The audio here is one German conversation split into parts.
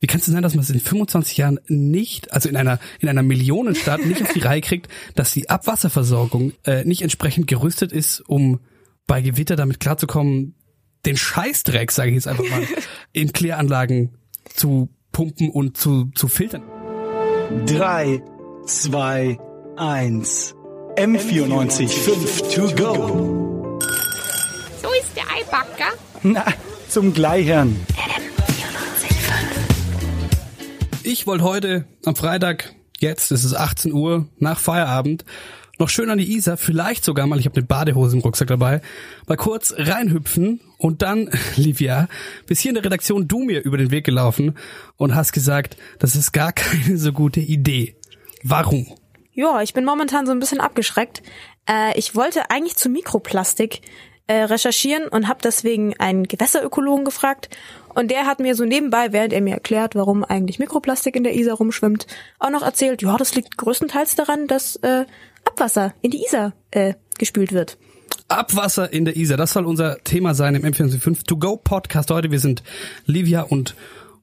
Wie kann es denn sein, dass man es in 25 Jahren nicht, also in einer in einer Millionenstadt nicht auf die Reihe kriegt, dass die Abwasserversorgung äh, nicht entsprechend gerüstet ist, um bei Gewitter damit klarzukommen, den Scheißdreck, sage ich jetzt einfach mal, in Kläranlagen zu pumpen und zu, zu filtern. Drei, zwei, eins. M94 5 to go. So ist der Eibacker. Na, zum Gleichern. Ich wollte heute am Freitag, jetzt ist es 18 Uhr, nach Feierabend, noch schön an die Isar, vielleicht sogar mal, ich habe eine Badehose im Rucksack dabei, mal kurz reinhüpfen und dann, Livia, bis hier in der Redaktion du mir über den Weg gelaufen und hast gesagt, das ist gar keine so gute Idee. Warum? Ja, ich bin momentan so ein bisschen abgeschreckt. Äh, ich wollte eigentlich zu Mikroplastik äh, recherchieren und habe deswegen einen Gewässerökologen gefragt. Und der hat mir so nebenbei, während er mir erklärt, warum eigentlich Mikroplastik in der Isar rumschwimmt, auch noch erzählt, ja, das liegt größtenteils daran, dass äh, Abwasser in die Isar äh, gespült wird. Abwasser in der Isar, das soll unser Thema sein im M45 To Go Podcast heute. Wir sind Livia und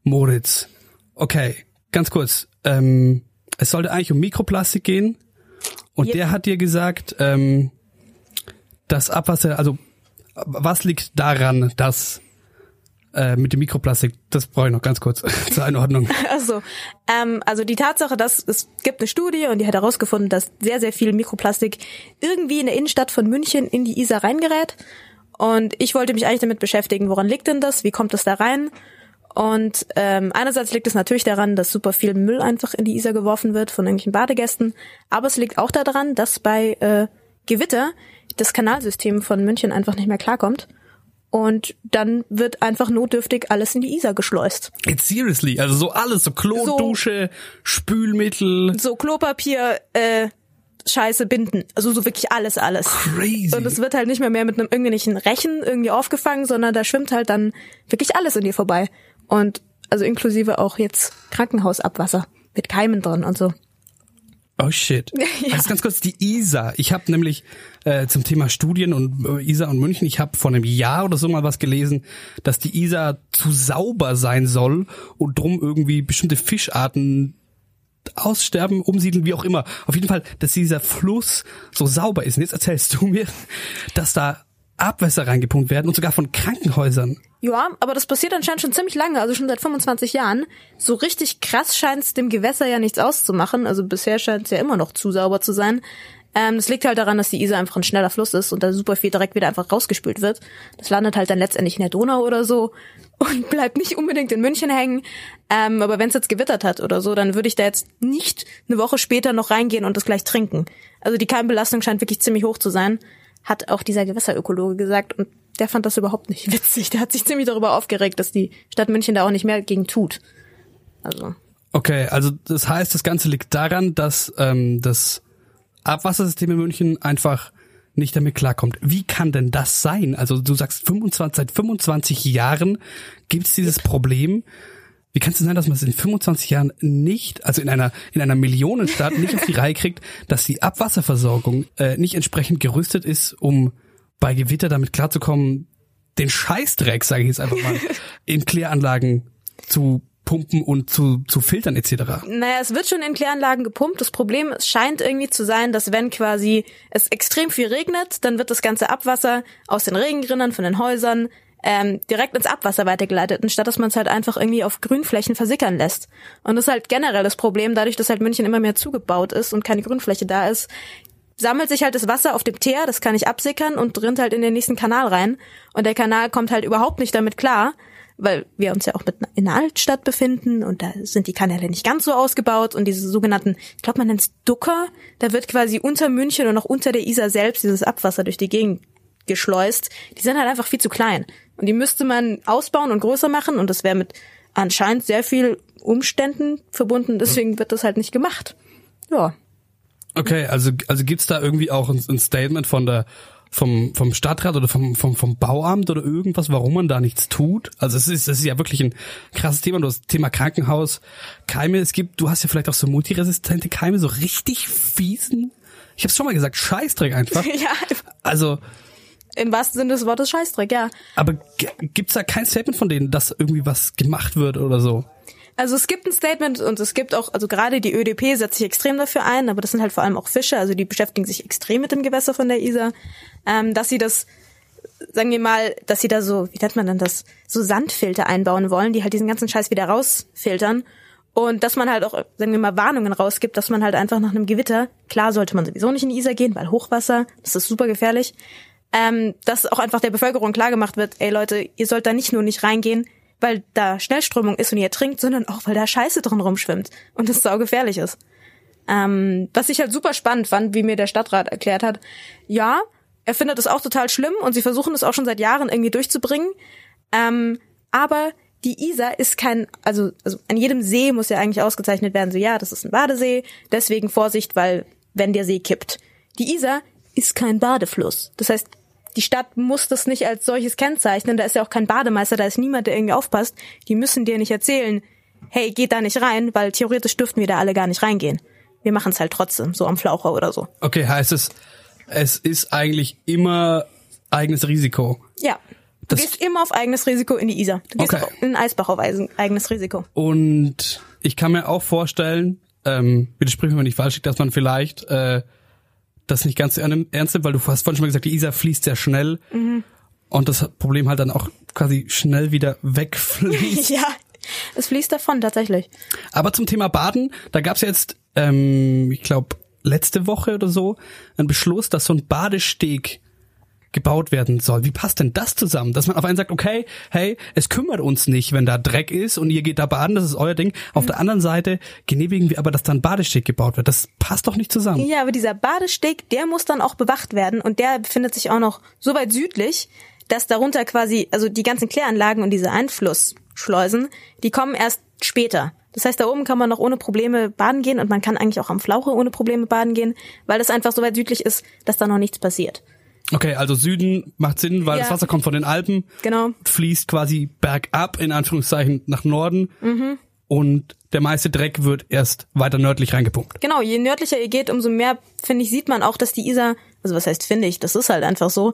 Moritz. Okay, ganz kurz. Ähm, es sollte eigentlich um Mikroplastik gehen. Und Ja. der hat dir gesagt, ähm, das Abwasser, also was liegt daran, dass äh, mit dem Mikroplastik, das brauche ich noch ganz kurz zur Einordnung. Also, ähm, also die Tatsache, dass es gibt eine Studie und die hat herausgefunden, dass sehr, sehr viel Mikroplastik irgendwie in der Innenstadt von München in die Isar reingerät. Und ich wollte mich eigentlich damit beschäftigen, woran liegt denn das? Wie kommt es da rein? Und ähm, einerseits liegt es natürlich daran, dass super viel Müll einfach in die Isar geworfen wird von irgendwelchen Badegästen. Aber es liegt auch daran, dass bei äh, Gewitter das Kanalsystem von München einfach nicht mehr klarkommt. Und dann wird einfach notdürftig alles in die Isar geschleust. Jetzt seriously, also so alles, so Klo, So- Dusche, Spülmittel, so Klopapier, äh, Scheiße, Binden. Also so wirklich alles, alles. crazy. Und es wird halt nicht mehr mehr mit einem irgendwelchen Rechen irgendwie aufgefangen, sondern da schwimmt halt dann wirklich alles an dir vorbei. Und also inklusive auch jetzt Krankenhausabwasser mit Keimen drin und so. Oh shit. Also ganz kurz die ISA. Ich habe nämlich äh, zum Thema Studien und äh, ISA und München, ich habe vor einem Jahr oder so mal was gelesen, dass die ISA zu sauber sein soll und drum irgendwie bestimmte Fischarten aussterben, umsiedeln, wie auch immer. Auf jeden Fall, dass dieser Fluss so sauber ist. Und jetzt erzählst du mir, dass da Abwässer reingepumpt werden und sogar von Krankenhäusern. Ja, aber das passiert anscheinend schon ziemlich lange, also schon seit 25 Jahren. So richtig krass scheint es dem Gewässer ja nichts auszumachen. Also bisher scheint es ja immer noch zu sauber zu sein. Ähm, das liegt halt daran, dass die Isar einfach ein schneller Fluss ist und da super viel direkt wieder einfach rausgespült wird. Das landet halt dann letztendlich in der Donau oder so und bleibt nicht unbedingt in München hängen. Ähm, aber wenn es jetzt gewittert hat oder so, dann würde ich da jetzt nicht eine Woche später noch reingehen und das gleich trinken. Also die Keimbelastung scheint wirklich ziemlich hoch zu sein, hat auch dieser Gewässerökologe gesagt und der fand das überhaupt nicht witzig. Der hat sich ziemlich darüber aufgeregt, dass die Stadt München da auch nicht mehr gegen tut. Also Okay, also das heißt, das Ganze liegt daran, dass ähm, das Abwassersystem in München einfach nicht damit klarkommt. Wie kann denn das sein? Also du sagst 25, seit 25 Jahren gibt's dieses Problem. Wie kann es denn sein, dass man es in 25 Jahren nicht, also in einer in einer Millionenstadt nicht auf die Reihe kriegt, dass die Abwasserversorgung äh, nicht entsprechend gerüstet ist, um bei Gewitter damit klarzukommen, den Scheißdreck, sage ich jetzt einfach mal, in Kläranlagen zu pumpen und zu, zu filtern etc. Naja, es wird schon in Kläranlagen gepumpt. Das Problem scheint irgendwie zu sein, dass wenn quasi es extrem viel regnet, dann wird das ganze Abwasser aus den Regenrinnern von den Häusern ähm, direkt ins Abwasser weitergeleitet, anstatt dass man es halt einfach irgendwie auf Grünflächen versickern lässt. Und das ist halt generell das Problem, dadurch, dass halt München immer mehr zugebaut ist und keine Grünfläche da ist, sammelt sich halt das Wasser auf dem Teer, das kann nicht absickern und rinnt halt in den nächsten Kanal rein. Und der Kanal kommt halt überhaupt nicht damit klar, weil wir uns ja auch mit in einer Altstadt befinden und da sind die Kanäle nicht ganz so ausgebaut und diese sogenannten, ich glaube man nennt's Ducker, da wird quasi unter München und auch unter der Isar selbst dieses Abwasser durch die Gegend geschleust. Die sind halt einfach viel zu klein und die müsste man ausbauen und größer machen und das wäre mit anscheinend sehr viel Umständen verbunden, deswegen wird das halt nicht gemacht. Ja. Okay, also also gibt's da irgendwie auch ein, ein Statement von der vom vom Stadtrat oder vom vom vom Bauamt oder irgendwas, warum man da nichts tut? Also es ist das ist ja wirklich ein krasses Thema. Du hast Thema Krankenhaus, Keime. Es gibt, du hast ja vielleicht auch so multiresistente Keime, so richtig fiesen. Ich habe schon mal gesagt, Scheißdreck einfach. ja, Also, im wahrsten Sinne des Wortes Scheißdreck, ja. aber gibt's da kein Statement von denen, dass irgendwie was gemacht wird oder so? Also es gibt ein Statement und es gibt auch, also gerade die ÖDP setzt sich extrem dafür ein, aber das sind halt vor allem auch Fische, also die beschäftigen sich extrem mit dem Gewässer von der Isar, ähm, dass sie das, sagen wir mal, dass sie da so, wie nennt man denn das, so Sandfilter einbauen wollen, die halt diesen ganzen Scheiß wieder rausfiltern. Und dass man halt auch, sagen wir mal, Warnungen rausgibt, dass man halt einfach nach einem Gewitter, klar sollte man sowieso nicht in die Isar gehen, weil Hochwasser, das ist super gefährlich, ähm, dass auch einfach der Bevölkerung klargemacht wird, ey Leute, ihr sollt da nicht nur nicht reingehen, weil da Schnellströmung ist und ihr trinkt, sondern auch, weil da Scheiße drin rumschwimmt und das saugefährlich ist. Ähm, was ich halt super spannend fand, wie mir der Stadtrat erklärt hat, ja, er findet es auch total schlimm und sie versuchen es auch schon seit Jahren irgendwie durchzubringen. Ähm, aber die Isar ist kein, also, also an jedem See muss ja eigentlich ausgezeichnet werden, so ja, das ist ein Badesee, deswegen Vorsicht, weil wenn der See kippt. Die Isar ist kein Badefluss. Das heißt, die Stadt muss das nicht als solches kennzeichnen. Da ist ja auch kein Bademeister, da ist niemand, der irgendwie aufpasst. Die müssen dir nicht erzählen, hey, geht da nicht rein, weil theoretisch dürften wir da alle gar nicht reingehen. Wir machen es halt trotzdem, so am Flaucher oder so. Okay, heißt es, es ist eigentlich immer eigenes Risiko. Ja. Du Das- gehst immer auf eigenes Risiko in die Isar. Du gehst Okay. in den Eisbach auf eigenes Risiko. Und ich kann mir auch vorstellen, ähm, bitte sprich mir, ich falsch dass man vielleicht äh, das nicht ganz ernst nimmt, weil du hast vorhin schon mal gesagt, die Isar fließt sehr schnell und das Problem halt dann auch quasi schnell wieder wegfließt. ja. Es fließt davon, tatsächlich. Aber zum Thema Baden, da gab's jetzt, ähm, ich glaube, letzte Woche oder so, einen Beschluss, dass so ein Badesteg gebaut werden soll. Wie passt denn das zusammen? Dass man auf einen sagt, okay, hey, es kümmert uns nicht, wenn da Dreck ist und ihr geht da baden, das ist euer Ding. Auf der anderen Seite genehmigen wir aber, dass da ein Badesteg gebaut wird. Das passt doch nicht zusammen. Ja, aber dieser Badesteg, der muss dann auch bewacht werden und der befindet sich auch noch so weit südlich, dass darunter quasi, also die ganzen Kläranlagen und diese Einflussschleusen, die kommen erst später. Das heißt, da oben kann man noch ohne Probleme baden gehen und man kann eigentlich auch am Flauche ohne Probleme baden gehen, weil das einfach so weit südlich ist, dass da noch nichts passiert. Okay, also Süden macht Sinn, weil Ja. das Wasser kommt von den Alpen, Genau. fließt quasi bergab, in Anführungszeichen, nach Norden und der meiste Dreck wird erst weiter nördlich reingepumpt. Genau, je nördlicher ihr geht, umso mehr, finde ich, sieht man auch, dass die Isar, also was heißt finde ich, das ist halt einfach so,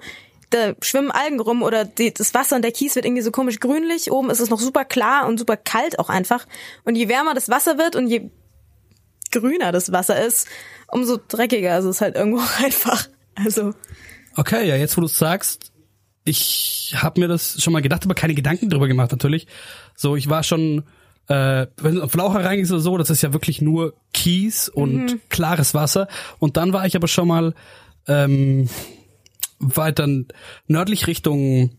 da schwimmen Algen rum oder die, das Wasser und der Kies wird irgendwie so komisch grünlich, oben ist es noch super klar und super kalt auch einfach. Und je wärmer das Wasser wird und je grüner das Wasser ist, umso dreckiger ist es halt irgendwo einfach. Also, Okay, ja, jetzt wo du sagst, ich habe mir das schon mal gedacht, aber keine Gedanken drüber gemacht natürlich. So, ich war schon, äh, wenn du auf Flaucher reingehst oder so, das ist ja wirklich nur Kies und klares Wasser. Und dann war ich aber schon mal ähm, weiter nördlich Richtung,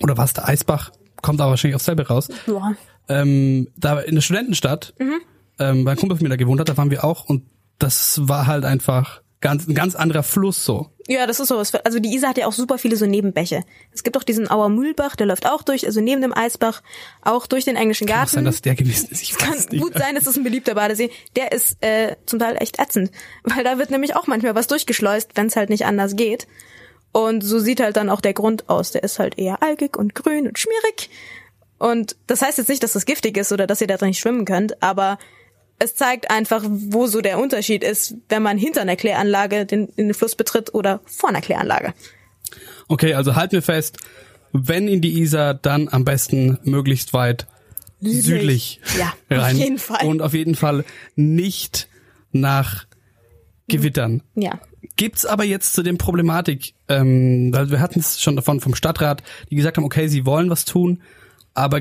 oder was, der Eisbach, kommt aber wahrscheinlich aufs selbe raus. boah. ähm, da in der Studentenstadt, ähm, weil ein Kumpel von mir da gewohnt hat, da waren wir auch und das war halt einfach ganz, ein ganz anderer Fluss so. Ja, das ist sowas. Also die Isar hat ja auch super viele so Nebenbäche. Es gibt auch diesen Auer Mühlbach, der läuft auch durch, also neben dem Eisbach, auch durch den englischen Kann Garten. sein, dass der gewesen ist. Ich kann nicht. gut sein, es ist ein beliebter Badesee. Der ist äh, zum Teil echt ätzend, weil da wird nämlich auch manchmal was durchgeschleust, wenn es halt nicht anders geht. Und so sieht halt dann auch der Grund aus. Der ist halt eher algig und grün und schmierig. Und das heißt jetzt nicht, dass das giftig ist oder dass ihr da drin nicht schwimmen könnt, aber es zeigt einfach, wo so der Unterschied ist, wenn man hinter einer Kläranlage den, in den Fluss betritt oder vor einer Kläranlage. Okay, also halten wir fest, wenn in die Isar, dann am besten möglichst weit südlich, Ja, rein. auf jeden Fall. Und auf jeden Fall nicht nach Gewittern. Ja. Gibt's aber jetzt zu dem Problematik, ähm, weil wir hatten es schon davon vom Stadtrat, die gesagt haben, okay, sie wollen was tun, aber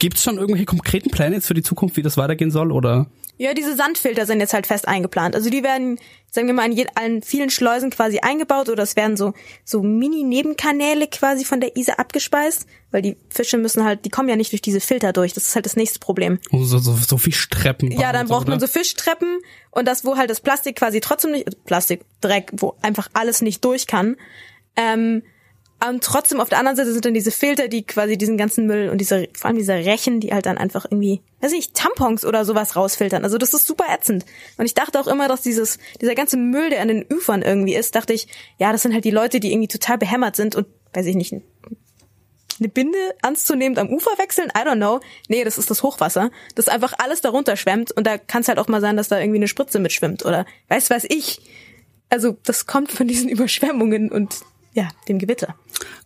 gibt's schon irgendwelche konkreten Pläne jetzt für die Zukunft, wie das weitergehen soll, oder? Ja, diese Sandfilter sind jetzt halt fest eingeplant. Also die werden, sagen wir mal, in allen vielen Schleusen quasi eingebaut oder es werden so so Mini-Nebenkanäle quasi von der Isar abgespeist, weil die Fische müssen halt, die kommen ja nicht durch diese Filter durch. Das ist halt das nächste Problem. Oh, So, so, so viel Streppen. Ja, dann braucht man oder? so Fischtreppen und das, wo halt das Plastik quasi trotzdem nicht, Plastik, Dreck, wo einfach alles nicht durch kann. Ähm, und trotzdem auf der anderen Seite sind dann diese Filter, die quasi diesen ganzen Müll und diese, vor allem diese Rechen, die halt dann einfach irgendwie, weiß ich, Tampons oder sowas rausfiltern. Also das ist super ätzend. Und ich dachte auch immer, dass dieses, dieser ganze Müll, der an den Ufern irgendwie ist, dachte ich, ja, das sind halt die Leute, die irgendwie total behämmert sind und, weiß ich nicht, eine Binde anzunehmend am Ufer wechseln? I don't know. Nee, das ist das Hochwasser, das einfach alles darunter schwemmt und da kann es halt auch mal sein, dass da irgendwie eine Spritze mitschwimmt oder weiß was ich. Also das kommt von diesen Überschwemmungen und ja, dem Gewitter.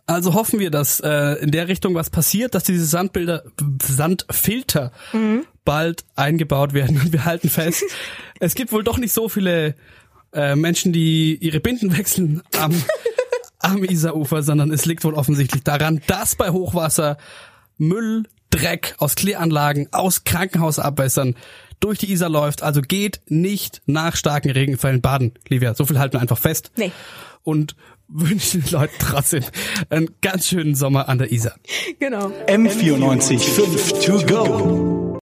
Also hoffen wir, dass äh, in der Richtung was passiert, dass diese Sandbilder, Sandfilter bald eingebaut werden. Und wir halten fest, es gibt wohl doch nicht so viele äh, Menschen, die ihre Binden wechseln am, am Isarufer, sondern es liegt wohl offensichtlich daran, dass bei Hochwasser Müll, Dreck aus Kläranlagen, aus Krankenhausabwässern durch die Isar läuft. Also geht nicht nach starken Regenfällen baden, Livia. So viel halten wir einfach fest. Nee. Und wünschen den Leuten trotzdem einen ganz schönen Sommer an der Isar. Genau. M94 5 to go.